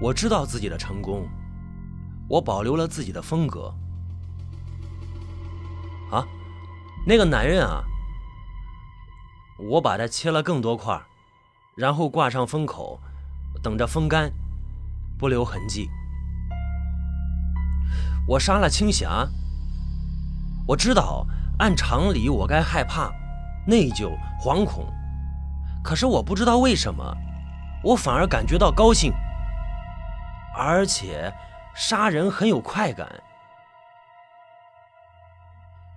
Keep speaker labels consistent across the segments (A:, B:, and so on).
A: 我知道自己的成功，我保留了自己的风格。啊，那个男人啊，我把他切了更多块，然后挂上封口，等着风干，不留痕迹。我杀了青霞，我知道按常理我该害怕、内疚、惶恐，可是我不知道为什么，我反而感觉到高兴。而且，杀人很有快感。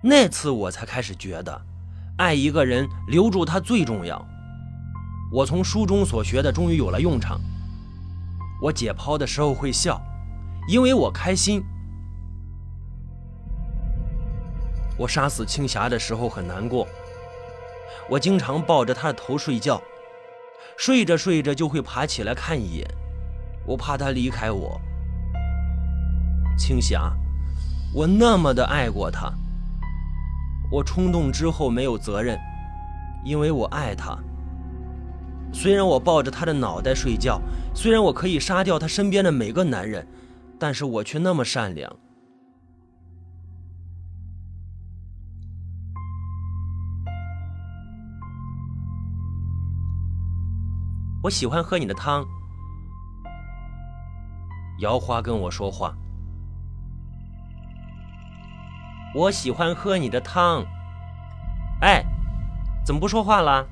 A: 那次我才开始觉得，爱一个人，留住他最重要。我从书中所学的终于有了用场。我解剖的时候会笑，因为我开心。我杀死青霞的时候很难过。我经常抱着她的头睡觉，睡着睡着就会爬起来看一眼。我怕他离开我，青霞，我那么的爱过他。我冲动之后没有责任，因为我爱他。虽然我抱着他的脑袋睡觉，虽然我可以杀掉他身边的每个男人，但是我却那么善良。我喜欢喝你的汤。姚花跟我说话，我喜欢喝你的汤。哎，怎么不说话了？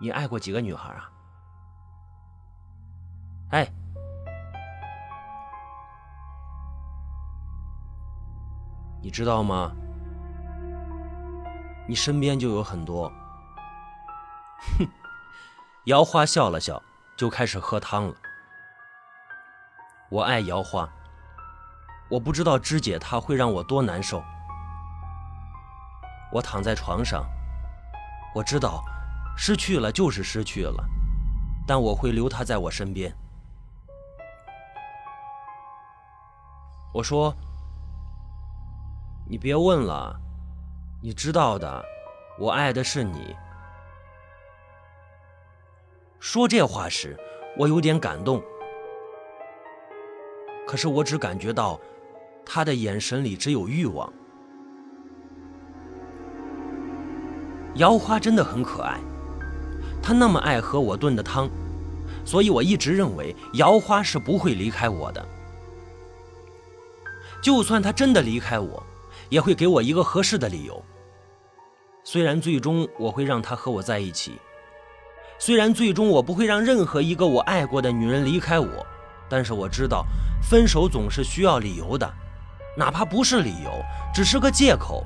A: 你爱过几个女孩啊？哎，你知道吗？你身边就有很多。哼，姚花笑了笑，就开始喝汤了。我爱姚花，我不知道肢解她会让我多难受。我躺在床上，我知道失去了就是失去了，但我会留她在我身边。我说：“你别问了，你知道的，我爱的是你。”说这话时，我有点感动。可是我只感觉到，他的眼神里只有欲望。姚花真的很可爱，她那么爱喝我炖的汤，所以我一直认为姚花是不会离开我的。就算她真的离开我，也会给我一个合适的理由。虽然最终我会让她和我在一起。虽然最终我不会让任何一个我爱过的女人离开我，但是我知道分手总是需要理由的，哪怕不是理由，只是个借口。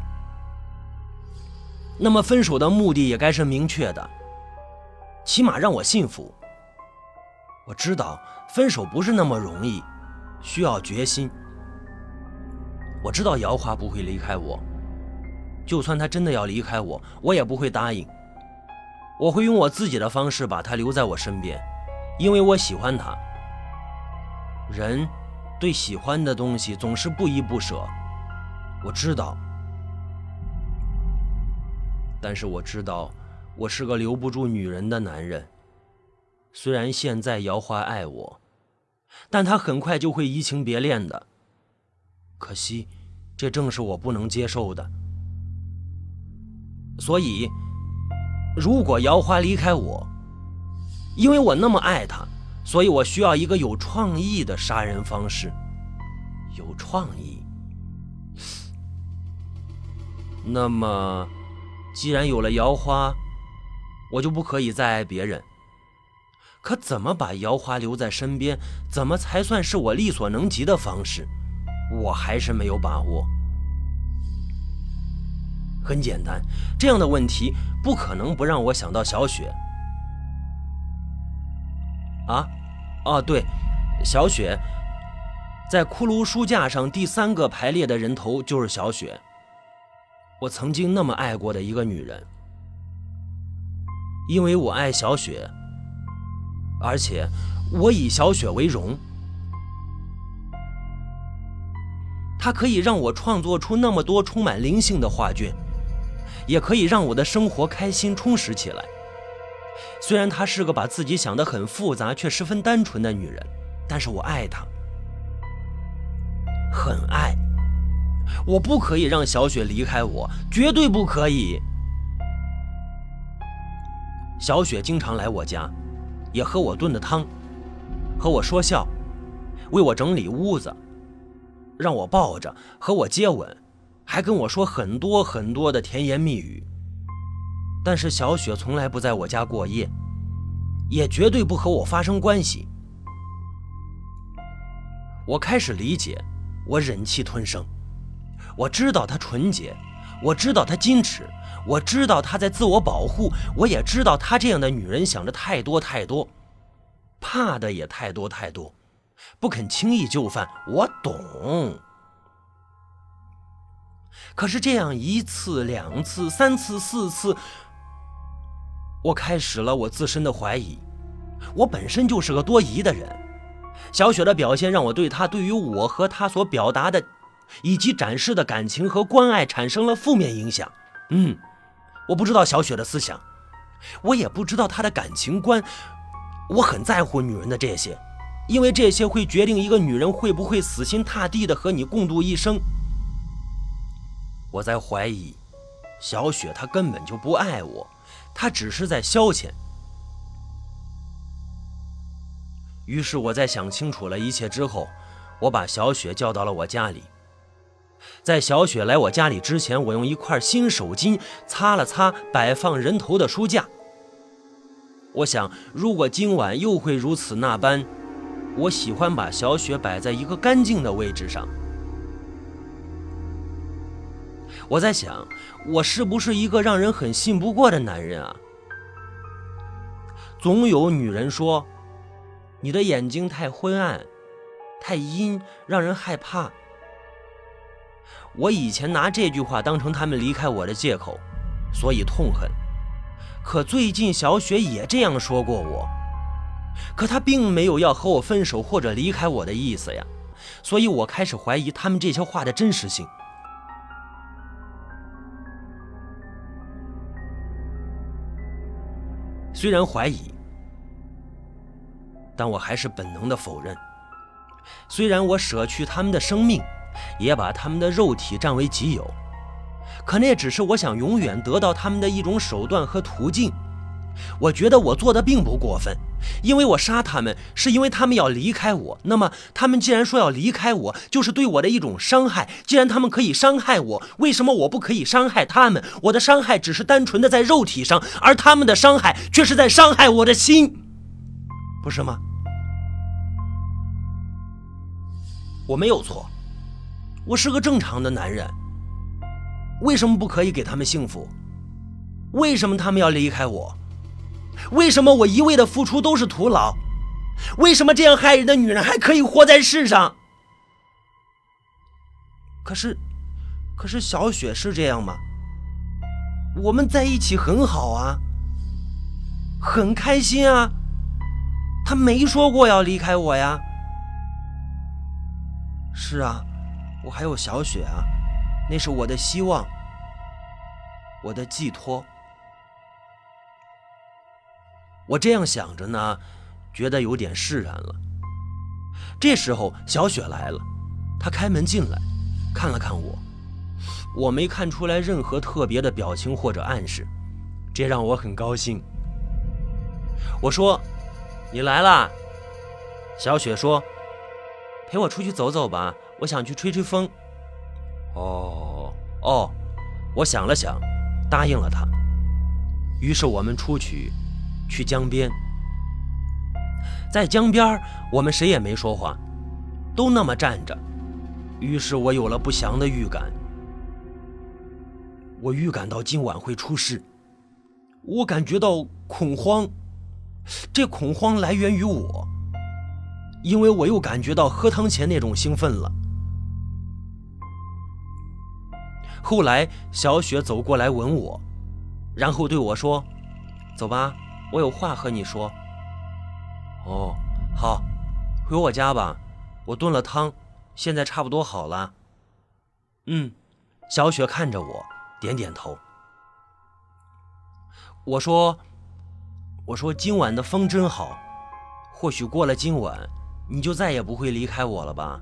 A: 那么分手的目的也该是明确的，起码让我幸福。我知道分手不是那么容易，需要决心。我知道姚华不会离开我，就算他真的要离开我，我也不会答应。我会用我自己的方式把他留在我身边，因为我喜欢他。人对喜欢的东西总是不依不舍，我知道。但是我知道，我是个留不住女人的男人。虽然现在姚花爱我，但她很快就会移情别恋的。可惜，这正是我不能接受的。所以。如果姚花离开我，因为我那么爱她，所以我需要一个有创意的杀人方式。有创意。那么，既然有了姚花，我就不可以再爱别人。可怎么把姚花留在身边，怎么才算是我力所能及的方式？我还是没有把握。很简单，这样的问题不可能不让我想到小雪。啊，哦对，小雪，在骷髅书架上第三个排列的人头就是小雪。我曾经那么爱过的一个女人，因为我爱小雪，而且我以小雪为荣，她可以让我创作出那么多充满灵性的画卷。也可以让我的生活开心充实起来。虽然她是个把自己想得很复杂却十分单纯的女人，但是我爱她，很爱。我不可以让小雪离开我，绝对不可以。小雪经常来我家，也喝我炖的汤，和我说笑，为我整理屋子，让我抱着，和我接吻，还跟我说很多很多的甜言蜜语。但是小雪从来不在我家过夜，也绝对不和我发生关系。我开始理解，我忍气吞声。我知道她纯洁，我知道她矜持，我知道她在自我保护，我也知道她这样的女人想着太多太多，怕的也太多太多，不肯轻易就范。我懂。可是这样一次、两次、三次、四次。我开始了我自身的怀疑，我本身就是个多疑的人。小雪的表现让我对她对于我和她所表达的，以及展示的感情和关爱产生了负面影响。嗯，我不知道小雪的思想，我也不知道她的感情观。我很在乎女人的这些，因为这些会决定一个女人会不会死心塌地的和你共度一生。我在怀疑，小雪她根本就不爱我。她只是在消遣。于是我在想清楚了一切之后，我把小雪叫到了我家里。在小雪来我家里之前，我用一块新手巾擦了擦摆放人头的书架。我想，如果今晚又会如此那般，我喜欢把小雪摆在一个干净的位置上。我在想，我是不是一个让人很信不过的男人啊？总有女人说，你的眼睛太昏暗，太阴，让人害怕。我以前拿这句话当成他们离开我的借口，所以痛恨。可最近小雪也这样说过我，可她并没有要和我分手或者离开我的意思呀，所以我开始怀疑他们这些话的真实性。虽然怀疑，但我还是本能的否认。虽然我舍去他们的生命，也把他们的肉体占为己有，可那只是我想永远得到他们的一种手段和途径。我觉得我做的并不过分。因为我杀他们，是因为他们要离开我。那么，他们既然说要离开我，就是对我的一种伤害。既然他们可以伤害我，为什么我不可以伤害他们？我的伤害只是单纯的在肉体上，而他们的伤害却是在伤害我的心，不是吗？我没有错，我是个正常的男人。为什么不可以给他们幸福？为什么他们要离开我？为什么我一味的付出都是徒劳？为什么这样害人的女人还可以活在世上？可是，可是小雪是这样吗？我们在一起很好啊，很开心啊。她没说过要离开我呀。是啊，我还有小雪啊，那是我的希望，我的寄托。我这样想着呢，觉得有点释然了。这时候，小雪来了，她开门进来，看了看我，我没看出来任何特别的表情或者暗示，这让我很高兴。我说：“你来啦。”小雪说：“陪我出去走走吧，我想去吹吹风。”哦哦，我想了想，答应了她。于是我们出去。去江边，在江边我们谁也没说话，都那么站着。于是我有了不祥的预感，我预感到今晚会出事，我感觉到恐慌，这恐慌来源于我，因为我又感觉到喝汤前那种兴奋了。后来，小雪走过来吻我，然后对我说：“走吧。”我有话和你说。哦，好，回我家吧。我炖了汤，现在差不多好了。嗯，小雪看着我，点点头。我说：“我说今晚的风真好，或许过了今晚，你就再也不会离开我了吧？”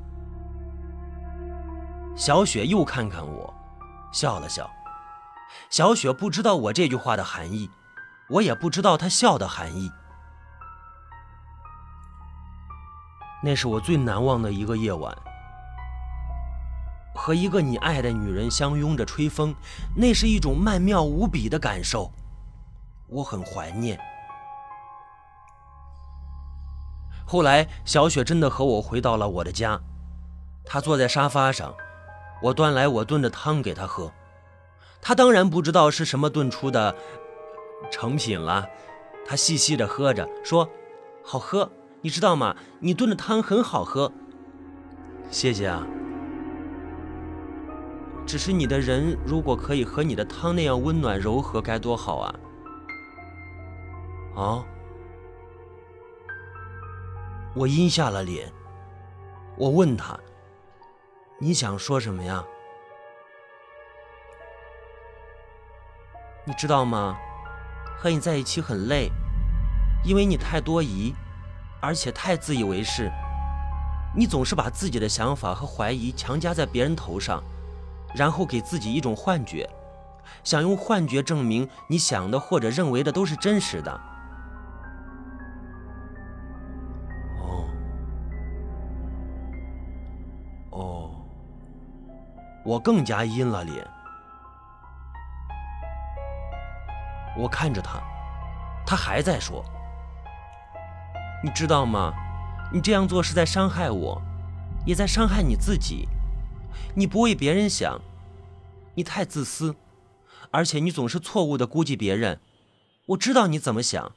A: 小雪又看看我，笑了笑。小雪不知道我这句话的含义，我也不知道他笑的含义。那是我最难忘的一个夜晚，和一个你爱的女人相拥着吹风，那是一种曼妙无比的感受，我很怀念。后来，小雪真的和我回到了我的家，她坐在沙发上，我端来我炖的汤给她喝，她当然不知道是什么炖出的成品了，他细细的喝着，说：“好喝。”你知道吗？你炖的汤很好喝，谢谢啊。只是你的人如果可以和你的汤那样温暖柔和，该多好啊！啊！我阴下了脸，我问他：“你想说什么呀？”你知道吗？和你在一起很累，因为你太多疑。而且太自以为是，你总是把自己的想法和怀疑强加在别人头上，然后给自己一种幻觉，想用幻觉证明你想的或者认为的都是真实的。哦，哦，我更加阴了脸，我看着他，他还在说。你知道吗？你这样做是在伤害我，也在伤害你自己。你不为别人想，你太自私，而且你总是错误的估计别人。我知道你怎么想，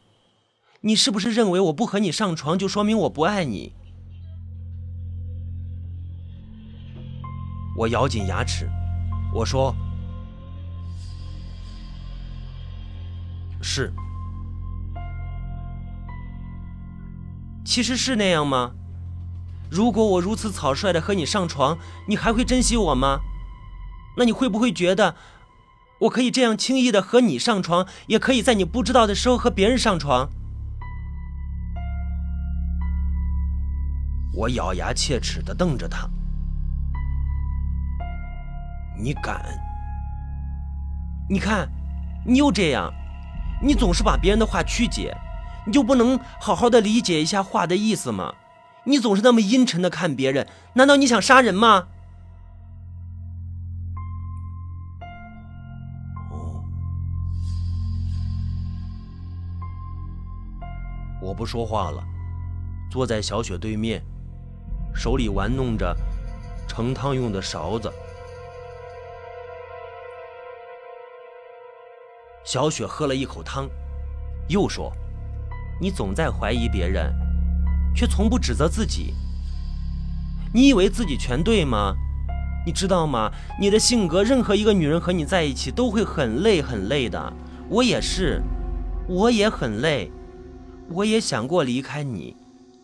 A: 你是不是认为我不和你上床就说明我不爱你？我咬紧牙齿，我说：“是。”其实是那样吗？如果我如此草率的和你上床，你还会珍惜我吗？那你会不会觉得，我可以这样轻易的和你上床，也可以在你不知道的时候和别人上床？我咬牙切齿的瞪着他，你敢？你看，你又这样，你总是把别人的话曲解。你就不能好好的理解一下话的意思吗？你总是那么阴沉的看别人，难道你想杀人吗？我不说话了，坐在小雪对面，手里玩弄着盛汤用的勺子。小雪喝了一口汤，又说。你总在怀疑别人，却从不指责自己。你以为自己全对吗？你知道吗？你的性格，任何一个女人和你在一起都会很累很累的。我也是，我也很累，我也想过离开你，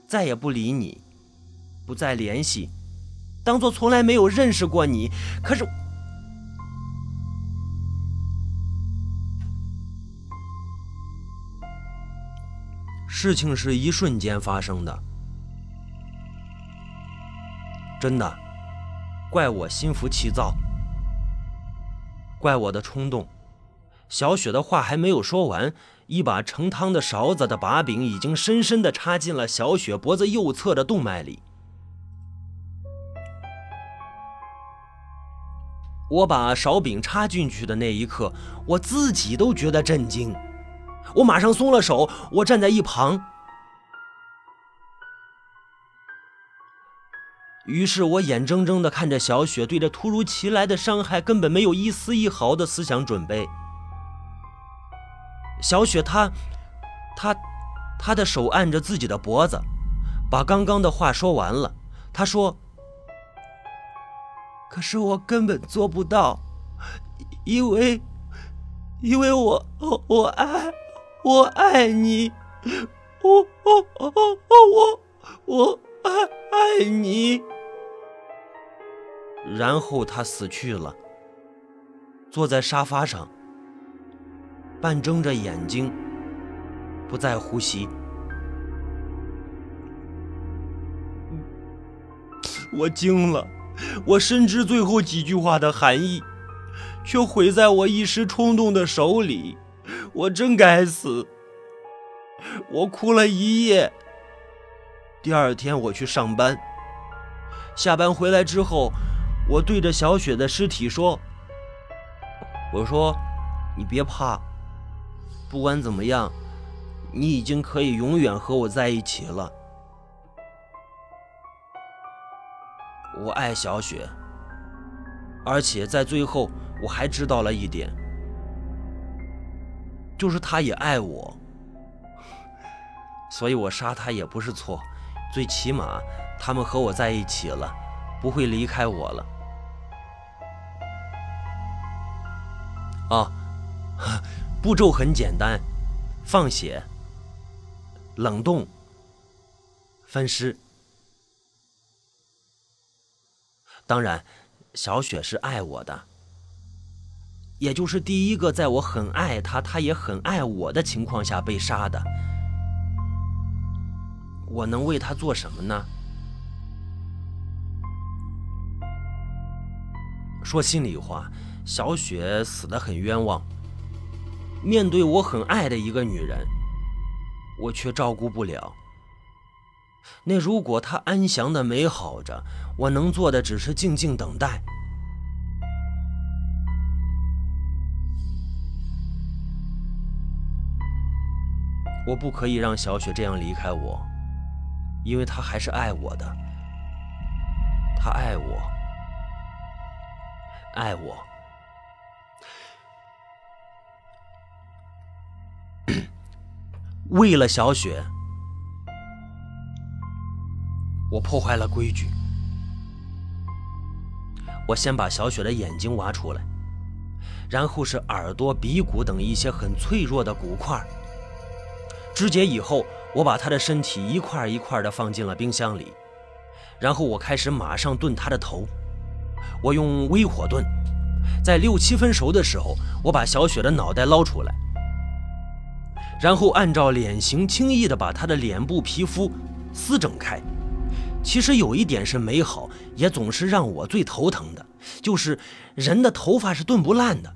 A: 再也不理你，不再联系，当做从来没有认识过你。可是。事情是一瞬间发生的，真的，怪我心浮气躁，怪我的冲动。小雪的话还没有说完，一把盛汤的勺子的把柄已经深深的插进了小雪脖子右侧的动脉里。我把勺柄插进去的那一刻，我自己都觉得震惊。我马上松了手，我站在一旁。于是我眼睁睁地看着小雪对着突如其来的伤害根本没有一丝一毫的思想准备。小雪，她，她，她的手按着自己的脖子，把刚刚的话说完了。她说：“可是我根本做不到，因为，因为我，我爱。”我爱你，我我我我我爱爱你。然后他死去了，坐在沙发上，半睁着眼睛，不再呼吸。我惊了，我深知最后几句话的含义，却毁在我一时冲动的手里。我真该死！我哭了一夜。第二天我去上班，下班回来之后，我对着小雪的尸体说：“我说，你别怕，不管怎么样，你已经可以永远和我在一起了。”我爱小雪，而且在最后我还知道了一点，就是他也爱我，所以我杀他也不是错，最起码他们和我在一起了，不会离开我了。啊，步骤很简单，放血、冷冻、分尸。当然，小雪是爱我的，也就是第一个在我很爱她，她也很爱我的情况下被杀的。我能为她做什么呢？说心里话，小雪死得很冤枉。面对我很爱的一个女人，我却照顾不了。那如果她安详的美好着。我能做的只是静静等待。我不可以让小雪这样离开我，因为她还是爱我的。她爱我，爱我。为了小雪，我破坏了规矩。我先把小雪的眼睛挖出来，然后是耳朵、鼻骨等一些很脆弱的骨块。肢解以后，我把他的身体一块一块的放进了冰箱里，然后我开始马上炖他的头。我用微火炖，在六七分熟的时候，我把小雪的脑袋捞出来，然后按照脸型轻易的把她的脸部皮肤撕整开。其实有一点是美好，也总是让我最头疼的，就是人的头发是炖不烂的。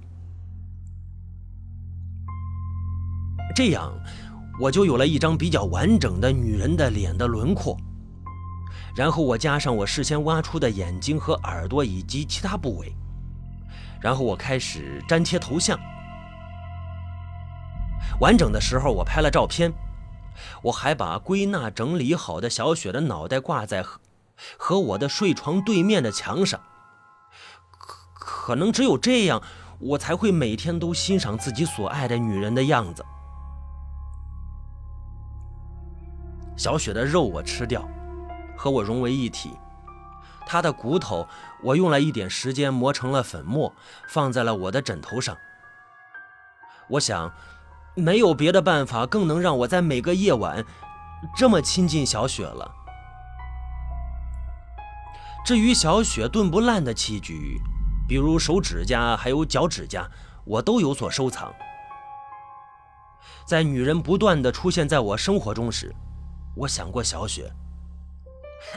A: 这样，我就有了一张比较完整的女人的脸的轮廓。然后我加上我事先挖出的眼睛和耳朵以及其他部位，然后我开始粘贴头像。完整的时候，我拍了照片。我还把归纳整理好的小雪的脑袋挂在和我的睡床对面的墙上，可可能只有这样，我才会每天都欣赏自己所爱的女人的样子。小雪的肉我吃掉，和我融为一体，她的骨头我用了一点时间磨成了粉末，放在了我的枕头上。我想。没有别的办法，更能让我在每个夜晚这么亲近小雪了。至于小雪炖不烂的器具，比如手指甲还有脚指甲，我都有所收藏。在女人不断的出现在我生活中时，我想过小雪，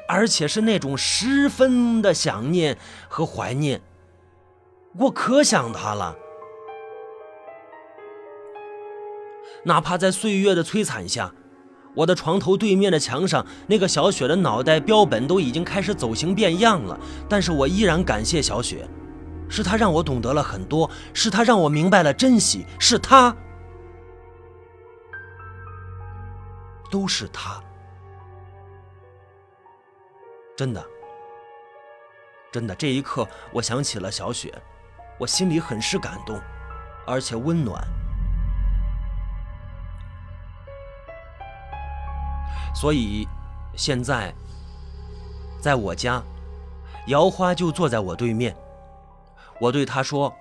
A: 而且是那种十分的想念和怀念。我可想她了。哪怕在岁月的摧残下，我的床头对面的墙上那个小雪的脑袋标本都已经开始走形变样了，但是我依然感谢小雪，是她让我懂得了很多，是她让我明白了珍惜，是她，都是她，真的，真的，这一刻我想起了小雪，我心里很是感动，而且温暖。所以，现在，在我家，姚花就坐在我对面。我对她说：“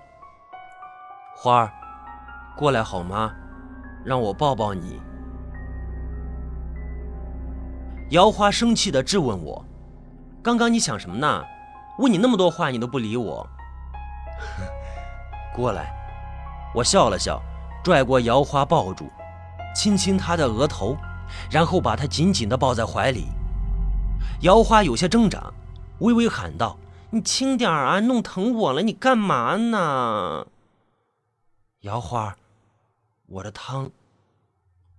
A: 花儿，过来好吗？让我抱抱你。”姚花生气的质问我：“刚刚你想什么呢？问你那么多话，你都不理我。”过来，我笑了笑，拽过姚花抱住，亲亲她的额头，然后把她紧紧地抱在怀里。姚花有些挣扎，微微喊道：“你轻点啊，弄疼我了！你干嘛呢？”姚花，我的汤。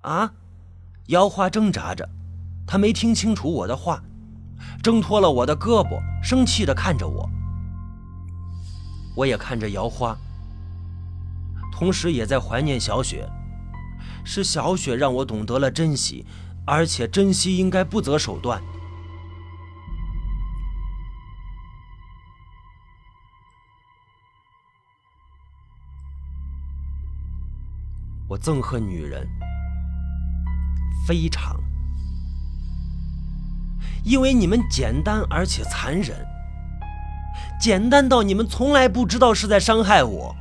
A: 啊！姚花挣扎着，他没听清楚我的话，挣脱了我的胳膊，生气地看着我。我也看着姚花，同时也在怀念小雪。是小雪让我懂得了珍惜，而且珍惜应该不择手段。我憎恨女人，非常，因为你们简单而且残忍，简单到你们从来不知道是在伤害我，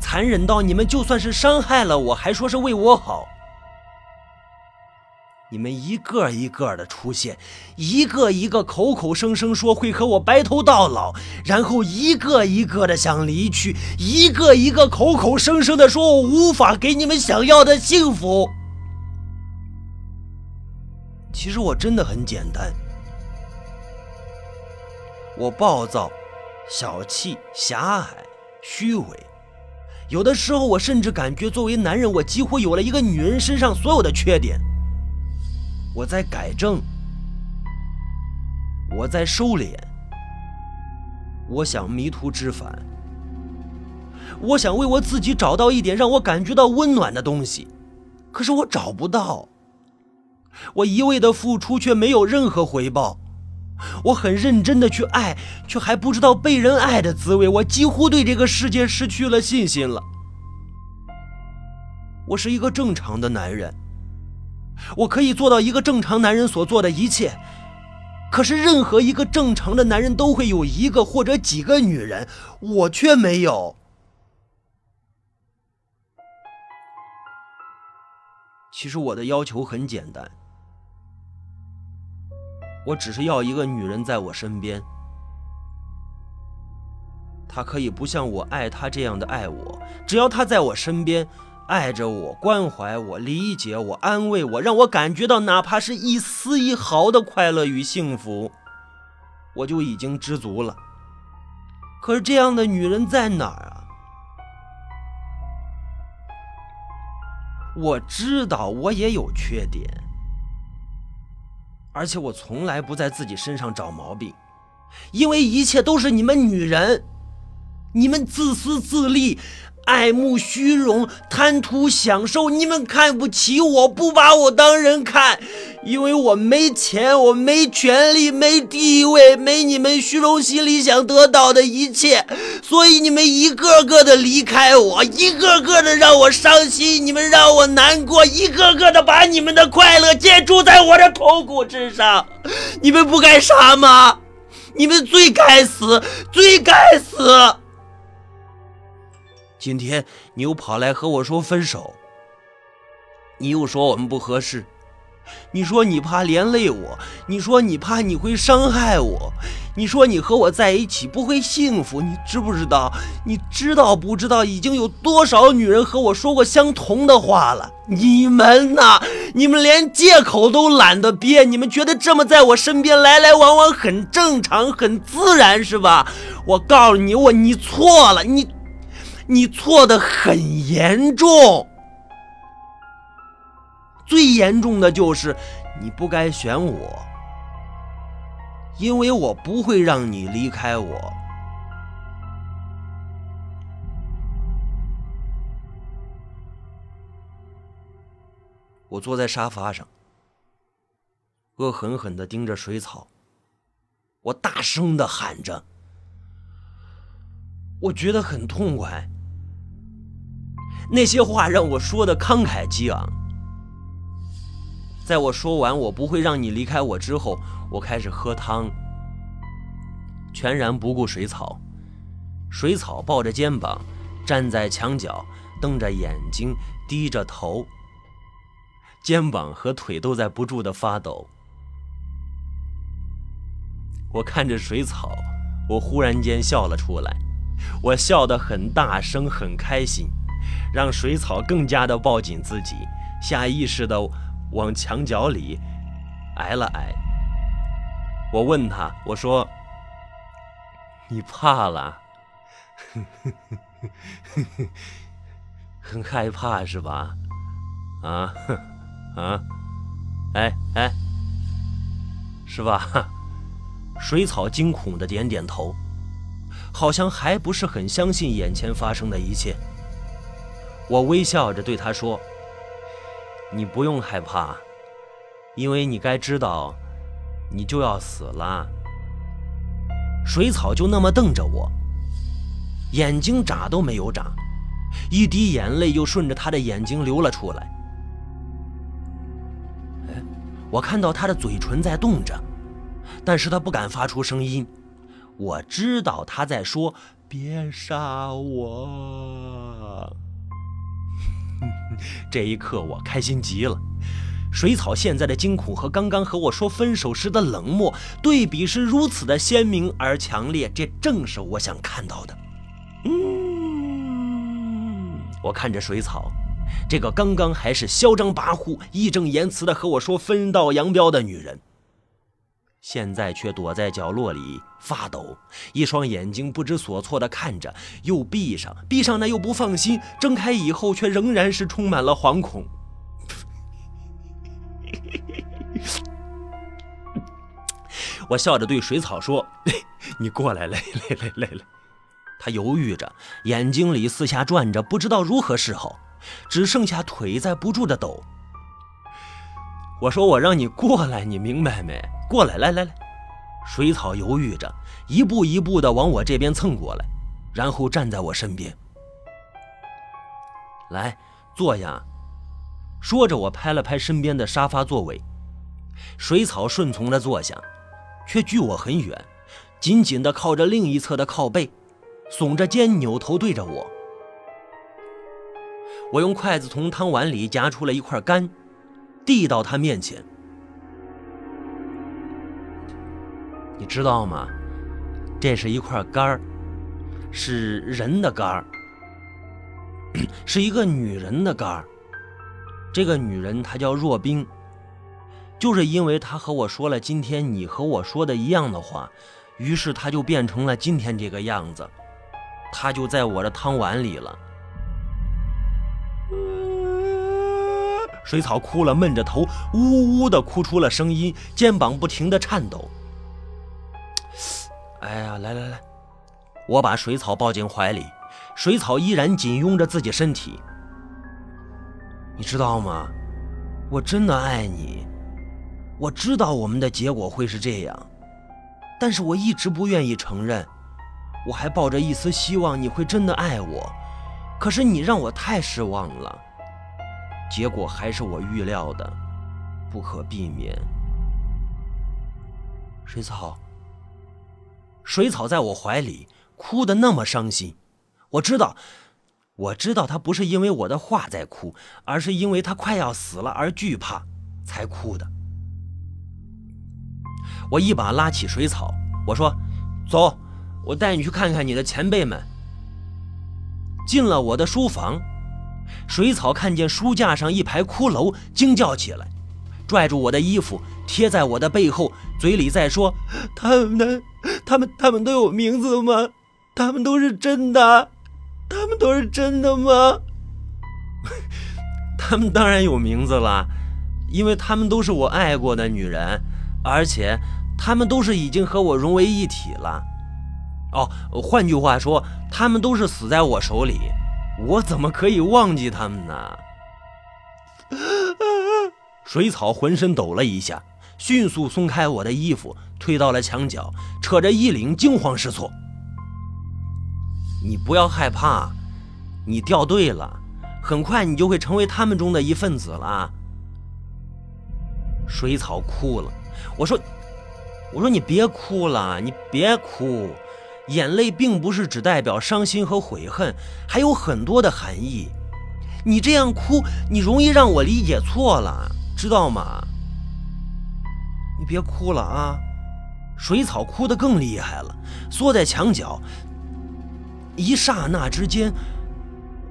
A: 残忍到你们就算是伤害了我，还说是为我好。你们一个一个的出现，一个一个口口声声说会和我白头到老，然后一个一个的想离去，一个一个口口声声的说我无法给你们想要的幸福。其实我真的很简单，我暴躁、小气、狭隘、虚伪，有的时候我甚至感觉作为男人，我几乎有了一个女人身上所有的缺点。我在改正，我在收敛，我想迷途知返，我想为我自己找到一点让我感觉到温暖的东西，可是我找不到。我一味的付出却没有任何回报，我很认真的去爱，却还不知道被人爱的滋味。我几乎对这个世界失去了信心了。我是一个正常的男人。我可以做到一个正常男人所做的一切，可是任何一个正常的男人都会有一个或者几个女人，我却没有。其实我的要求很简单，我只是要一个女人在我身边，她可以不像我爱她这样的爱我，只要她在我身边。爱着我，关怀我，理解我，安慰我，让我感觉到哪怕是一丝一毫的快乐与幸福，我就已经知足了。可是这样的女人在哪儿啊？我知道我也有缺点，而且我从来不在自己身上找毛病，因为一切都是你们女人，你们自私自利。爱慕虚荣，贪图享受，你们看不起我，不把我当人看，因为我没钱，我没权利，没地位，没你们虚荣心里想得到的一切，所以你们一个个的离开我，一个个的让我伤心，你们让我难过，一个个的把你们的快乐建筑在我的痛苦之上，你们不该杀吗？你们最该死，最该死！今天你又跑来和我说分手，你又说我们不合适，你说你怕连累我，你说你怕你会伤害我，你说你和我在一起不会幸福，你知不知道？你知道不知道？已经有多少女人和我说过相同的话了？你们呐，你们连借口都懒得编，你们觉得这么在我身边来来往往很正常、很自然是吧？我告诉你，我你错了，你。你错的很严重，最严重的就是你不该选我，因为我不会让你离开我。我坐在沙发上，恶狠狠的盯着水草，我大声的喊着。我觉得很痛快，那些话让我说的慷慨激昂。在我说完“我不会让你离开我”之后，我开始喝汤，全然不顾水草。水草抱着肩膀，站在墙角，瞪着眼睛，低着头，肩膀和腿都在不住的发抖。我看着水草，我忽然间笑了出来。我笑得很大声，很开心，让水草更加的抱紧自己，下意识的往墙角里挨了挨。我问他，我说：“你怕了？很害怕是吧？啊，啊，哎哎，是吧？”水草惊恐的点点头。好像还不是很相信眼前发生的一切。我微笑着对他说：“你不用害怕，因为你该知道，你就要死了。”水草就那么瞪着我，眼睛眨都没有眨，一滴眼泪又顺着他的眼睛流了出来。我看到他的嘴唇在动着，但是他不敢发出声音。我知道他在说“别杀我”。这一刻，我开心极了。水草现在的惊恐和刚刚和我说分手时的冷漠对比是如此的鲜明而强烈，这正是我想看到的。嗯，我看着水草，这个刚刚还是嚣张跋扈、义正言辞的和我说分道扬镳的女人。现在却躲在角落里发抖，一双眼睛不知所措地看着，又闭上，闭上那又不放心，睁开以后却仍然是充满了惶恐。我笑着对水草说：“ 你过来，来来来来来。”他犹豫着，眼睛里四下转着，不知道如何是好，只剩下腿在不住的抖。我说：“我让你过来，你明白没？”过来，来来来，水草犹豫着，一步一步的往我这边蹭过来，然后站在我身边。来，坐下。说着，我拍了拍身边的沙发座位，水草顺从的坐下，却距我很远，紧紧的靠着另一侧的靠背，耸着肩，扭头对着我。我用筷子从汤碗里夹出了一块干，递到他面前。你知道吗？这是一块肝儿，是人的肝儿，是一个女人的肝儿。这个女人她叫若冰，就是因为她和我说了今天你和我说的一样的话，于是她就变成了今天这个样子，她就在我的汤碗里了。水草哭了，闷着头，呜呜的哭出了声音，肩膀不停的颤抖。哎呀，来来来，我把水草抱进怀里，水草依然紧拥着自己身体。你知道吗？我真的爱你，我知道我们的结果会是这样，但是我一直不愿意承认。我还抱着一丝希望你会真的爱我，可是你让我太失望了，结果还是我预料的，不可避免。水草。水草在我怀里哭得那么伤心，我知道，我知道他不是因为我的话在哭，而是因为他快要死了而惧怕才哭的。我一把拉起水草，我说：“走，我带你去看看你的前辈们。”进了我的书房，水草看见书架上一排骷髅，惊叫起来，拽住我的衣服。贴在我的背后，嘴里在说：“他们，他们，他们都有名字吗？他们都是真的？他们都是真的吗？” 他们当然有名字了，因为他们都是我爱过的女人，而且他们都是已经和我融为一体了。哦，换句话说，他们都是死在我手里，我怎么可以忘记他们呢？水草浑身抖了一下。迅速松开我的衣服，推到了墙角，扯着衣领，惊慌失措。你不要害怕，你掉队了，很快你就会成为他们中的一份子了。水草哭了，我说：“我说你别哭了，你别哭，眼泪并不是只代表伤心和悔恨，还有很多的含义。你这样哭，你容易让我理解错了，知道吗？”你别哭了啊！水草哭得更厉害了，缩在墙角。一刹那之间，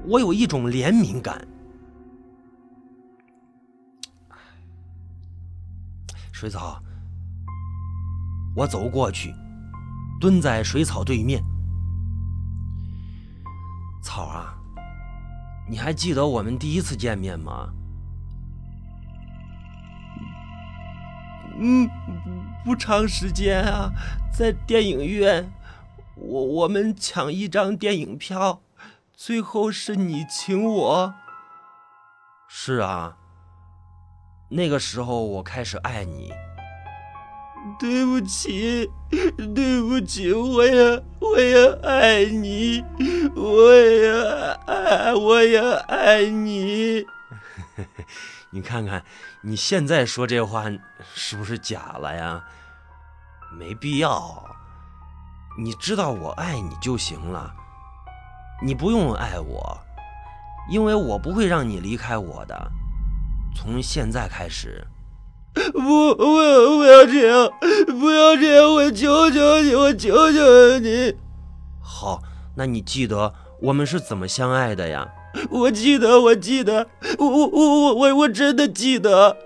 A: 我有一种怜悯感。水草，我走过去，蹲在水草对面。草啊，你还记得我们第一次见面吗？
B: 嗯，不长时间啊，在电影院，我我们抢一张电影票，最后是你请我。
A: 是啊。那个时候，我开始爱你。
B: 对不起，对不起，我也我也爱你，我也爱，我也爱你。
A: 你看看，你现在说这话是不是假了呀？没必要，你知道我爱你就行了，你不用爱我，因为我不会让你离开我的。从现在开始，
B: 不，不，不要这样，不要这样，我求求你，我求求你。
A: 好，那你记得我们是怎么相爱的呀？
B: 我记得，我记得，我我我我我真的记得，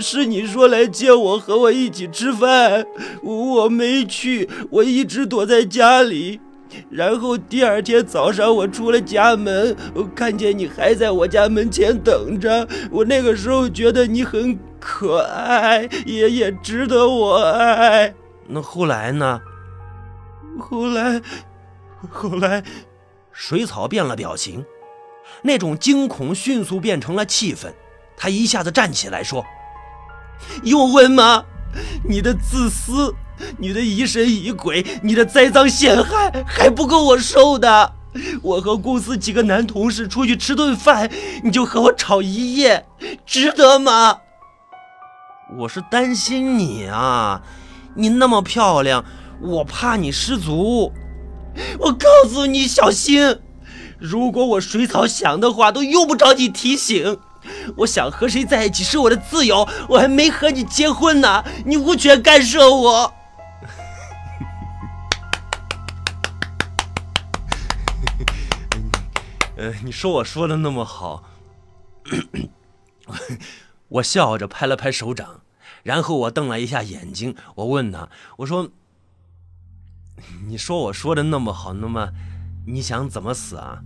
B: 是你说来接我，和我一起吃饭，我没去，我一直躲在家里。然后第二天早上，我出了家门，看见你还在我家门前等着。我那个时候觉得你很可爱，爷爷值得我爱。
A: 那后来呢？
B: 后来，后来，
A: 水草变了表情，那种惊恐迅速变成了气愤。他一下子站起来说：“
B: 又问吗？你的自私。”你的疑神疑鬼，你的栽赃陷害还不够我受的。我和公司几个男同事出去吃顿饭，你就和我吵一夜，值得吗？
A: 我是担心你啊，你那么漂亮，我怕你失足。
B: 我告诉你，小心，如果我水草想的话，都用不着你提醒。我想和谁在一起是我的自由，我还没和你结婚呢，你无权干涉我。
A: 呃，你说我说的那么好，我笑着拍了拍手掌，然后我瞪了一下眼睛，我问他，我说：“ 你说我说的那么好，那么你想怎么死啊？”